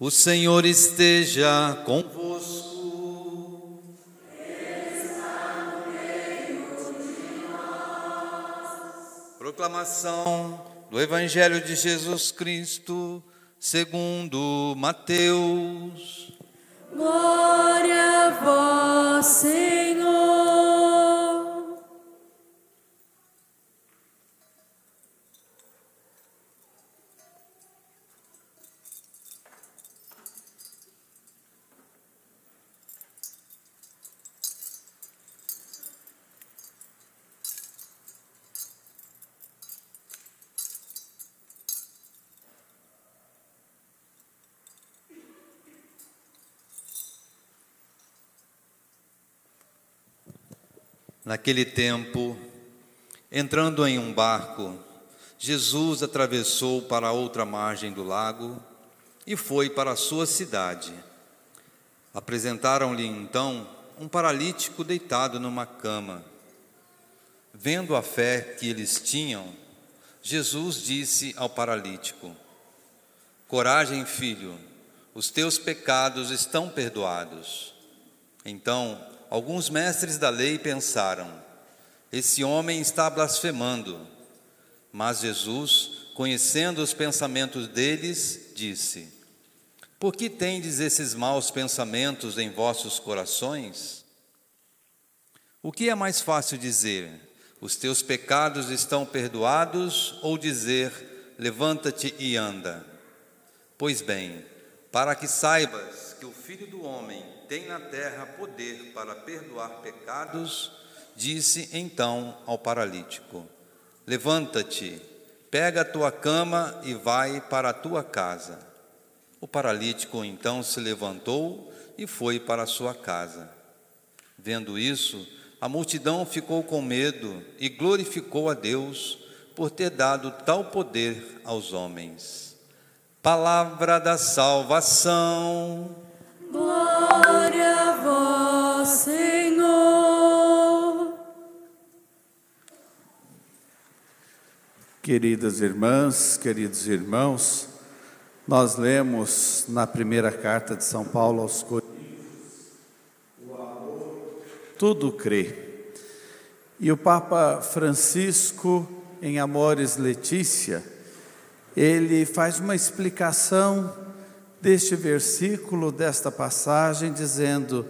O Senhor esteja convosco. Proclamação do Evangelho de Jesus Cristo, segundo Mateus. Glória a vós, Senhor. Naquele tempo, entrando em um barco, Jesus atravessou para a outra margem do lago e foi para a sua cidade. Apresentaram-lhe então um paralítico deitado numa cama. Vendo a fé que eles tinham, Jesus disse ao paralítico: Coragem, filho, os teus pecados estão perdoados. Então, alguns mestres da lei pensaram: esse homem está blasfemando. Mas Jesus, conhecendo os pensamentos deles, disse: Por que tendes esses maus pensamentos em vossos corações? O que é mais fácil dizer? Os teus pecados estão perdoados, ou dizer: Levanta-te e anda? Pois bem, para que saibas que o Filho do Homem tem na terra poder para perdoar pecados, disse então ao paralítico: Levanta-te, pega a tua cama e vai para a tua casa. O paralítico então se levantou e foi para a sua casa. Vendo isso, a multidão ficou com medo e glorificou a Deus por ter dado tal poder aos homens. Palavra da salvação. Senhor. Queridas irmãs, queridos irmãos, nós lemos na primeira carta de São Paulo aos Coríntios, o amor tudo crê. E o Papa Francisco, em Amores Letícia, ele faz uma explicação deste versículo, desta passagem, dizendo: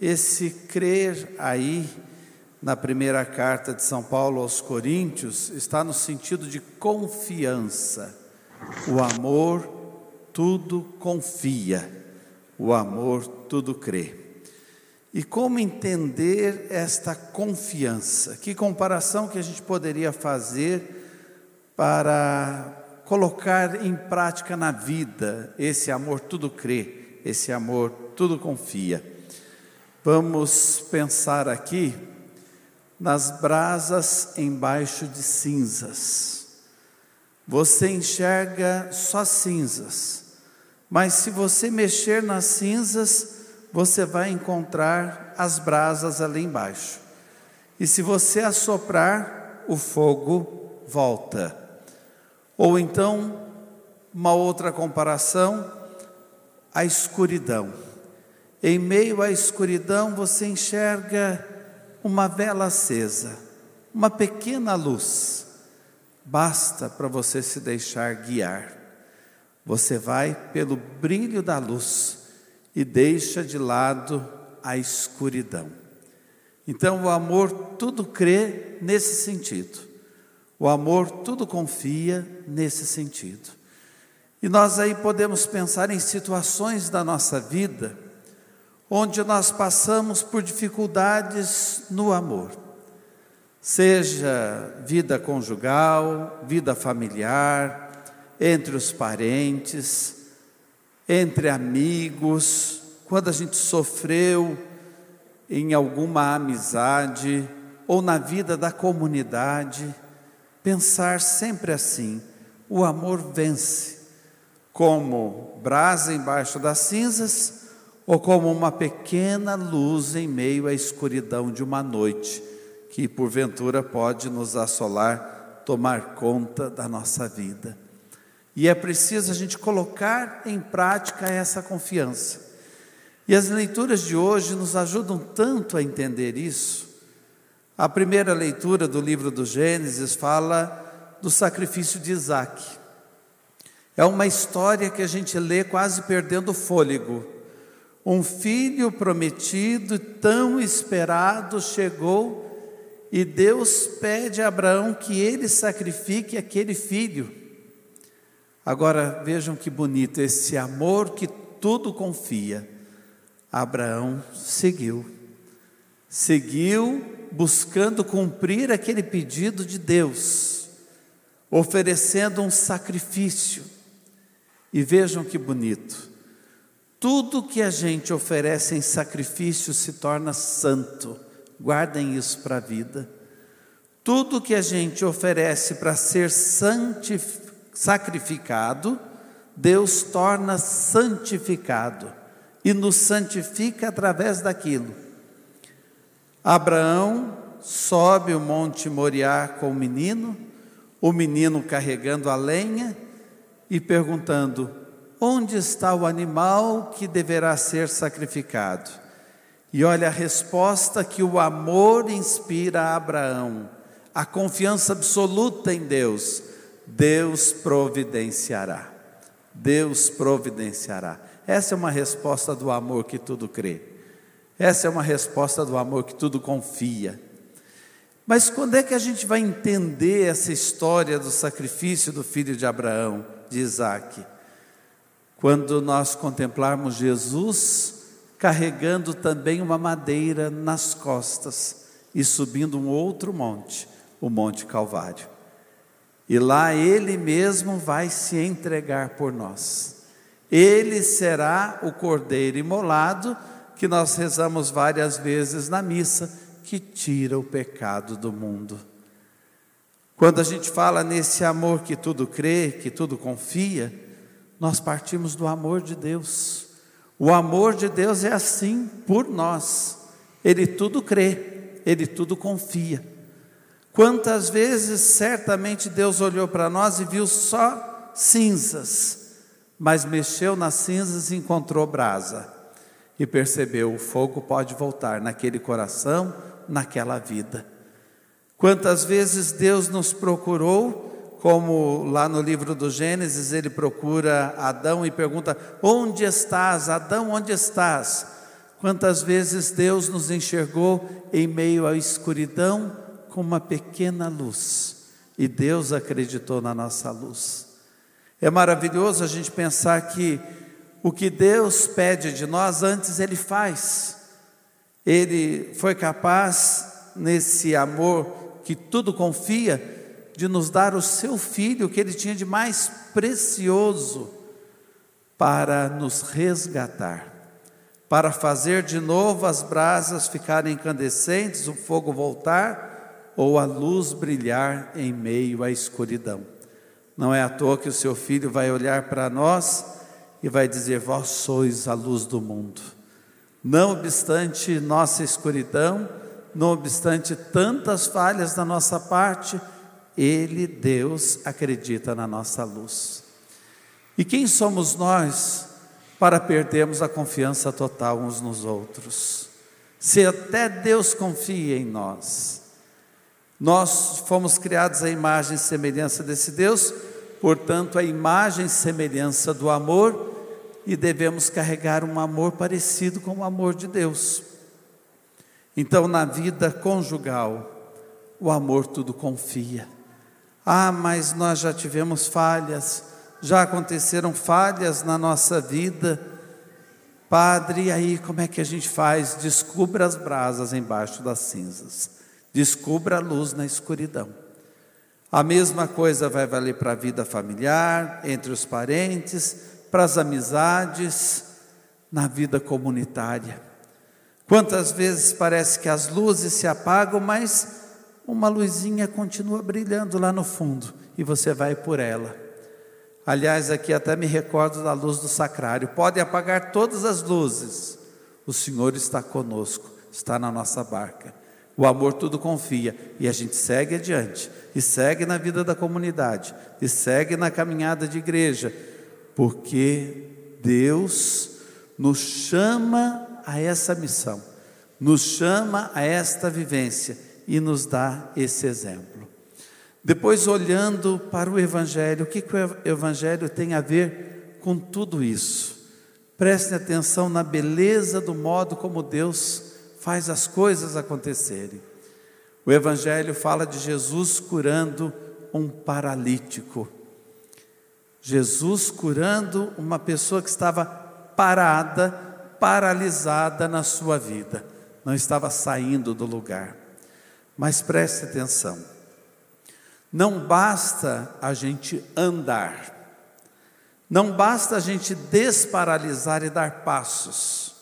esse crer aí, na primeira carta de São Paulo aos Coríntios, está no sentido de confiança. O amor tudo confia, o amor tudo crê. E como entender esta confiança? Que comparação que a gente poderia fazer para colocar em prática na vida esse amor tudo crê, esse amor tudo confia. Vamos pensar aqui nas brasas embaixo de cinzas. Você enxerga só cinzas, mas se você mexer nas cinzas, você vai encontrar as brasas ali embaixo. E se você assoprar, o fogo volta. Ou então, uma outra comparação, a escuridão. Em meio à escuridão, você enxerga uma vela acesa, uma pequena luz. Basta para você se deixar guiar. Você vai pelo brilho da luz e deixa de lado a escuridão. Então, o amor tudo crê nesse sentido. O amor tudo confia nesse sentido. E nós aí podemos pensar em situações da nossa vida onde nós passamos por dificuldades no amor, seja vida conjugal, vida familiar, entre os parentes, entre amigos, quando a gente sofreu em alguma amizade ou na vida da comunidade pensar sempre assim: o amor vence, como brasa embaixo das cinzas, ou como uma pequena luz em meio à escuridão de uma noite, que porventura pode nos assolar, tomar conta da nossa vida. E é preciso a gente colocar em prática essa confiança. E as leituras de hoje nos ajudam tanto a entender isso. A primeira leitura do livro do Gênesis fala do sacrifício de Isaac. É uma história que a gente lê quase perdendo o fôlego. Um filho prometido, tão esperado, chegou e Deus pede a Abraão que ele sacrifique aquele filho. Agora vejam que bonito esse amor que tudo confia. Abraão seguiu, seguiu buscando cumprir aquele pedido de Deus, oferecendo um sacrifício. E vejam que bonito, tudo que a gente oferece em sacrifício se torna santo, guardem isso para a vida. Tudo que a gente oferece para ser sacrificado, Deus torna santificado e nos santifica através daquilo. Abraão sobe o monte Moriá com o menino, o menino carregando a lenha e perguntando: Onde está o animal que deverá ser sacrificado? E olha a resposta que o amor inspira a Abraão, a confiança absoluta em Deus: Deus providenciará. Deus providenciará. Essa é uma resposta do amor que tudo crê. Essa é uma resposta do amor que tudo confia. Mas quando é que a gente vai entender essa história do sacrifício do filho de Abraão, de Isaac? Quando nós contemplarmos Jesus carregando também uma madeira nas costas e subindo um outro monte, o Monte Calvário. E lá ele mesmo vai se entregar por nós. Ele será o cordeiro imolado que nós rezamos várias vezes na missa, que tira o pecado do mundo. Quando a gente fala nesse amor que tudo crê, que tudo confia, nós partimos do amor de Deus. O amor de Deus é assim por nós. Ele tudo crê, ele tudo confia. Quantas vezes certamente Deus olhou para nós e viu só cinzas, mas mexeu nas cinzas e encontrou brasa. E percebeu: o fogo pode voltar naquele coração, naquela vida. Quantas vezes Deus nos procurou, como lá no livro do Gênesis, ele procura Adão e pergunta: Onde estás, Adão, onde estás? Quantas vezes Deus nos enxergou em meio à escuridão com uma pequena luz, e Deus acreditou na nossa luz. É maravilhoso a gente pensar que o que Deus pede de nós, antes Ele faz. Ele foi capaz, nesse amor que tudo confia, de nos dar o seu filho, que Ele tinha de mais precioso, para nos resgatar, para fazer de novo as brasas ficarem incandescentes, o fogo voltar ou a luz brilhar em meio à escuridão. Não é à toa que o seu filho vai olhar para nós e vai dizer: Vós sois a luz do mundo. Não obstante nossa escuridão, não obstante tantas falhas da nossa parte, Ele, Deus, acredita na nossa luz. E quem somos nós para perdermos a confiança total uns nos outros? Se até Deus confia em nós, nós fomos criados à imagem e semelhança desse Deus, portanto, a imagem e semelhança do amor, e devemos carregar um amor parecido com o amor de Deus. Então, na vida conjugal, o amor tudo confia. Ah, mas nós já tivemos falhas, já aconteceram falhas na nossa vida. Padre, e aí como é que a gente faz? Descubra as brasas embaixo das cinzas. Descubra a luz na escuridão. A mesma coisa vai valer para a vida familiar, entre os parentes, para as amizades, na vida comunitária. Quantas vezes parece que as luzes se apagam, mas uma luzinha continua brilhando lá no fundo e você vai por ela. Aliás, aqui até me recordo da luz do sacrário. Pode apagar todas as luzes, o Senhor está conosco, está na nossa barca. O amor tudo confia e a gente segue adiante, e segue na vida da comunidade, e segue na caminhada de igreja, porque Deus nos chama a essa missão, nos chama a esta vivência e nos dá esse exemplo. Depois, olhando para o Evangelho, o que, que o Evangelho tem a ver com tudo isso? Prestem atenção na beleza do modo como Deus faz as coisas acontecerem. O Evangelho fala de Jesus curando um paralítico. Jesus curando uma pessoa que estava parada, paralisada na sua vida, não estava saindo do lugar. Mas preste atenção, não basta a gente andar, não basta a gente desparalisar e dar passos,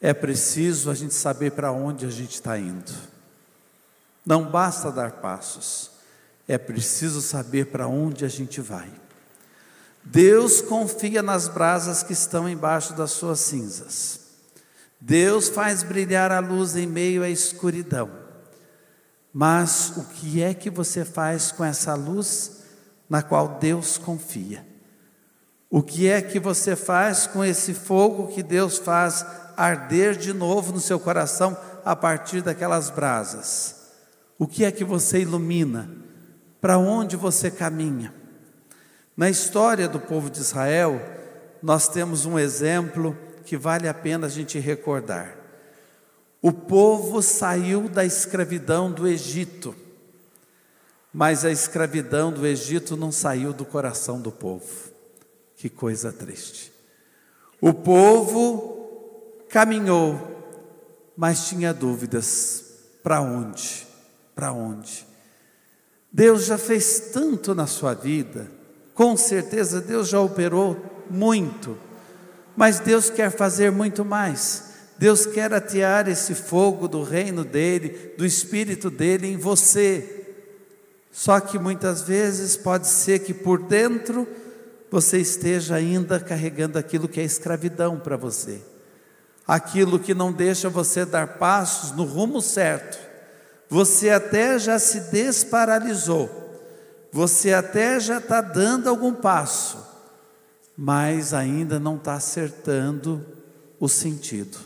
é preciso a gente saber para onde a gente está indo. Não basta dar passos, é preciso saber para onde a gente vai. Deus confia nas brasas que estão embaixo das suas cinzas. Deus faz brilhar a luz em meio à escuridão. Mas o que é que você faz com essa luz na qual Deus confia? O que é que você faz com esse fogo que Deus faz arder de novo no seu coração a partir daquelas brasas? O que é que você ilumina? Para onde você caminha? Na história do povo de Israel, nós temos um exemplo que vale a pena a gente recordar. O povo saiu da escravidão do Egito, mas a escravidão do Egito não saiu do coração do povo. Que coisa triste. O povo caminhou, mas tinha dúvidas: para onde? Para onde? Deus já fez tanto na sua vida, com certeza Deus já operou muito, mas Deus quer fazer muito mais. Deus quer atear esse fogo do reino dele, do espírito dele em você. Só que muitas vezes pode ser que por dentro você esteja ainda carregando aquilo que é escravidão para você aquilo que não deixa você dar passos no rumo certo. Você até já se desparalisou, você até já está dando algum passo, mas ainda não está acertando o sentido,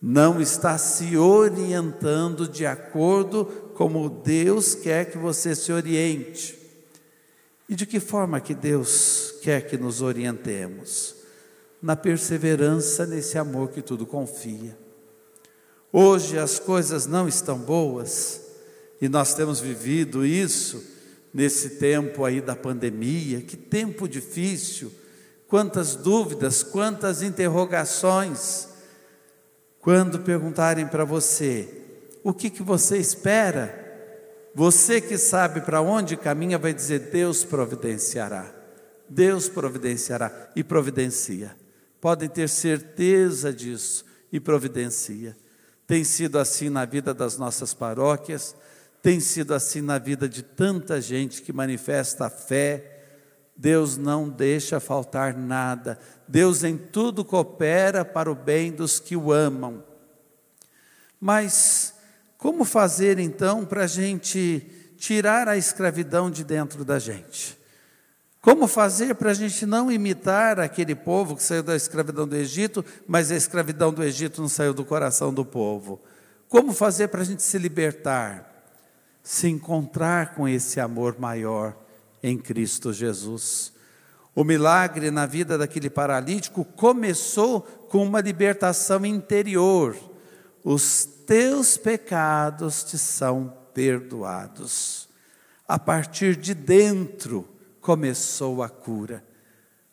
não está se orientando de acordo como Deus quer que você se oriente. E de que forma que Deus quer que nos orientemos? na perseverança nesse amor que tudo confia. Hoje as coisas não estão boas e nós temos vivido isso nesse tempo aí da pandemia. Que tempo difícil, quantas dúvidas, quantas interrogações. Quando perguntarem para você, o que, que você espera? Você que sabe para onde caminha vai dizer: Deus providenciará. Deus providenciará e providencia podem ter certeza disso e providencia. Tem sido assim na vida das nossas paróquias, tem sido assim na vida de tanta gente que manifesta a fé. Deus não deixa faltar nada. Deus em tudo coopera para o bem dos que o amam. Mas como fazer então para a gente tirar a escravidão de dentro da gente? Como fazer para a gente não imitar aquele povo que saiu da escravidão do Egito, mas a escravidão do Egito não saiu do coração do povo? Como fazer para a gente se libertar? Se encontrar com esse amor maior em Cristo Jesus. O milagre na vida daquele paralítico começou com uma libertação interior. Os teus pecados te são perdoados. A partir de dentro, começou a cura.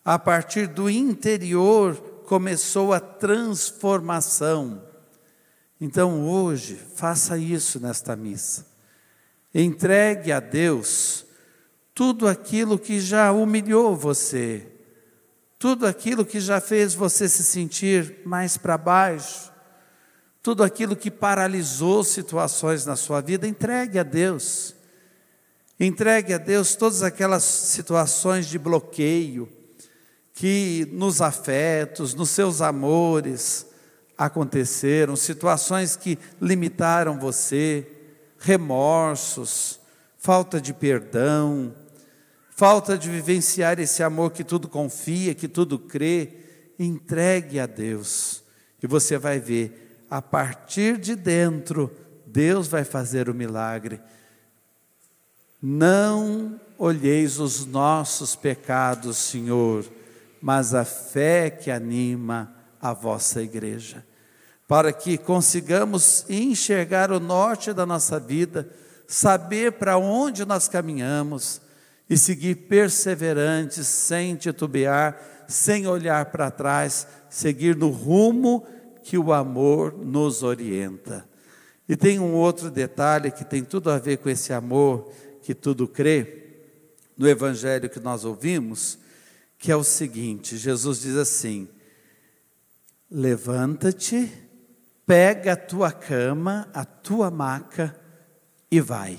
A partir do interior começou a transformação. Então hoje, faça isso nesta missa. Entregue a Deus tudo aquilo que já humilhou você, tudo aquilo que já fez você se sentir mais para baixo, tudo aquilo que paralisou situações na sua vida, entregue a Deus. Entregue a Deus todas aquelas situações de bloqueio que nos afetos, nos seus amores, aconteceram, situações que limitaram você, remorsos, falta de perdão, falta de vivenciar esse amor que tudo confia, que tudo crê, entregue a Deus. E você vai ver, a partir de dentro, Deus vai fazer o milagre. Não olheis os nossos pecados, Senhor, mas a fé que anima a vossa igreja, para que consigamos enxergar o norte da nossa vida, saber para onde nós caminhamos e seguir perseverantes, sem titubear, sem olhar para trás, seguir no rumo que o amor nos orienta. E tem um outro detalhe que tem tudo a ver com esse amor que tudo crê, no evangelho que nós ouvimos, que é o seguinte: Jesus diz assim: Levanta-te, pega a tua cama, a tua maca e vai.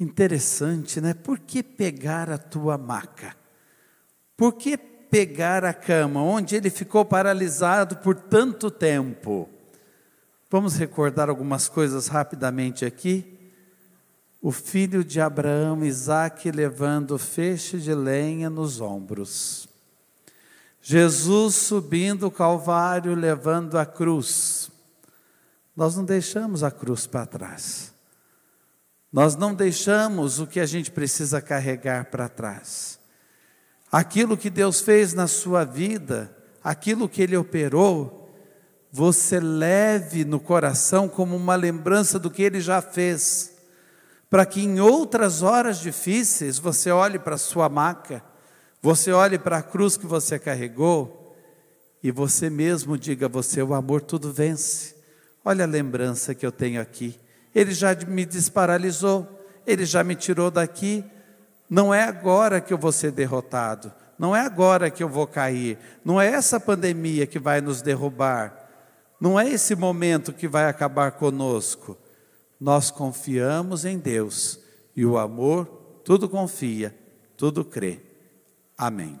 Interessante, né? Por que pegar a tua maca? Por que pegar a cama, onde ele ficou paralisado por tanto tempo? Vamos recordar algumas coisas rapidamente aqui. O filho de Abraão, Isaque, levando feixe de lenha nos ombros. Jesus subindo o Calvário, levando a cruz. Nós não deixamos a cruz para trás. Nós não deixamos o que a gente precisa carregar para trás. Aquilo que Deus fez na sua vida, aquilo que Ele operou, você leve no coração como uma lembrança do que Ele já fez, para que em outras horas difíceis você olhe para a sua maca, você olhe para a cruz que você carregou e você mesmo diga: Você, o amor tudo vence. Olha a lembrança que eu tenho aqui. Ele já me desparalisou, ele já me tirou daqui. Não é agora que eu vou ser derrotado, não é agora que eu vou cair, não é essa pandemia que vai nos derrubar, não é esse momento que vai acabar conosco. Nós confiamos em Deus e o amor tudo confia, tudo crê. Amém.